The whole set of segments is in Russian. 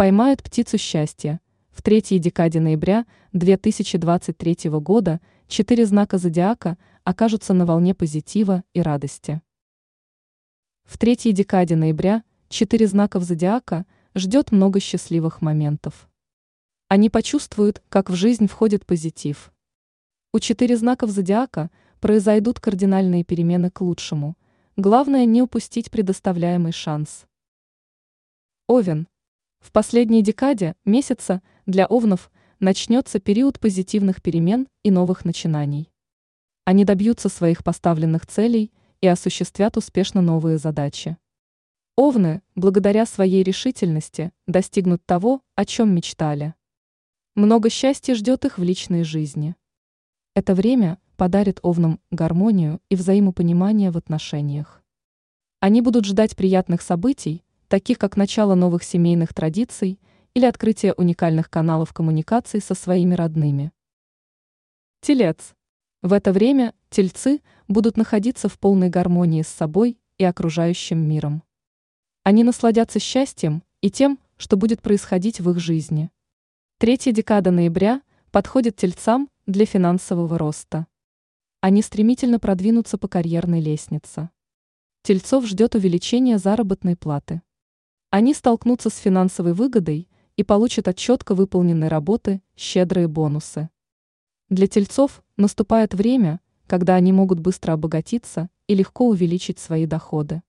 поймают птицу счастья. В третьей декаде ноября 2023 года четыре знака зодиака окажутся на волне позитива и радости. В третьей декаде ноября четыре знаков зодиака ждет много счастливых моментов. Они почувствуют, как в жизнь входит позитив. У четыре знаков зодиака произойдут кардинальные перемены к лучшему. Главное не упустить предоставляемый шанс. Овен. В последней декаде месяца для овнов начнется период позитивных перемен и новых начинаний. Они добьются своих поставленных целей и осуществят успешно новые задачи. Овны, благодаря своей решительности, достигнут того, о чем мечтали. Много счастья ждет их в личной жизни. Это время подарит овнам гармонию и взаимопонимание в отношениях. Они будут ждать приятных событий, таких как начало новых семейных традиций или открытие уникальных каналов коммуникации со своими родными. Телец. В это время тельцы будут находиться в полной гармонии с собой и окружающим миром. Они насладятся счастьем и тем, что будет происходить в их жизни. Третья декада ноября подходит тельцам для финансового роста. Они стремительно продвинутся по карьерной лестнице. Тельцов ждет увеличение заработной платы. Они столкнутся с финансовой выгодой и получат от четко выполненной работы щедрые бонусы. Для тельцов наступает время, когда они могут быстро обогатиться и легко увеличить свои доходы.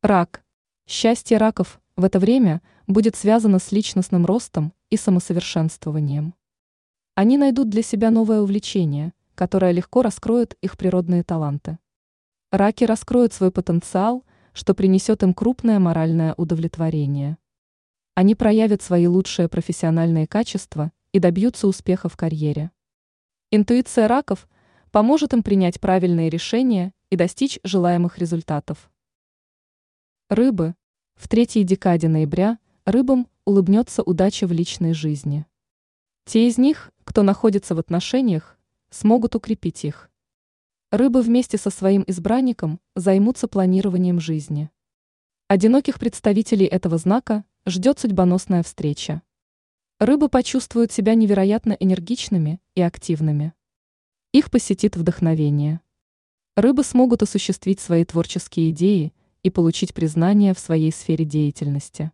Рак. Счастье раков в это время будет связано с личностным ростом и самосовершенствованием. Они найдут для себя новое увлечение, которое легко раскроет их природные таланты. Раки раскроют свой потенциал, что принесет им крупное моральное удовлетворение. Они проявят свои лучшие профессиональные качества и добьются успеха в карьере. Интуиция раков поможет им принять правильные решения и достичь желаемых результатов. Рыбы. В третьей декаде ноября рыбам улыбнется удача в личной жизни. Те из них, кто находится в отношениях, смогут укрепить их. Рыбы вместе со своим избранником займутся планированием жизни. Одиноких представителей этого знака ждет судьбоносная встреча. Рыбы почувствуют себя невероятно энергичными и активными. Их посетит вдохновение. Рыбы смогут осуществить свои творческие идеи и получить признание в своей сфере деятельности.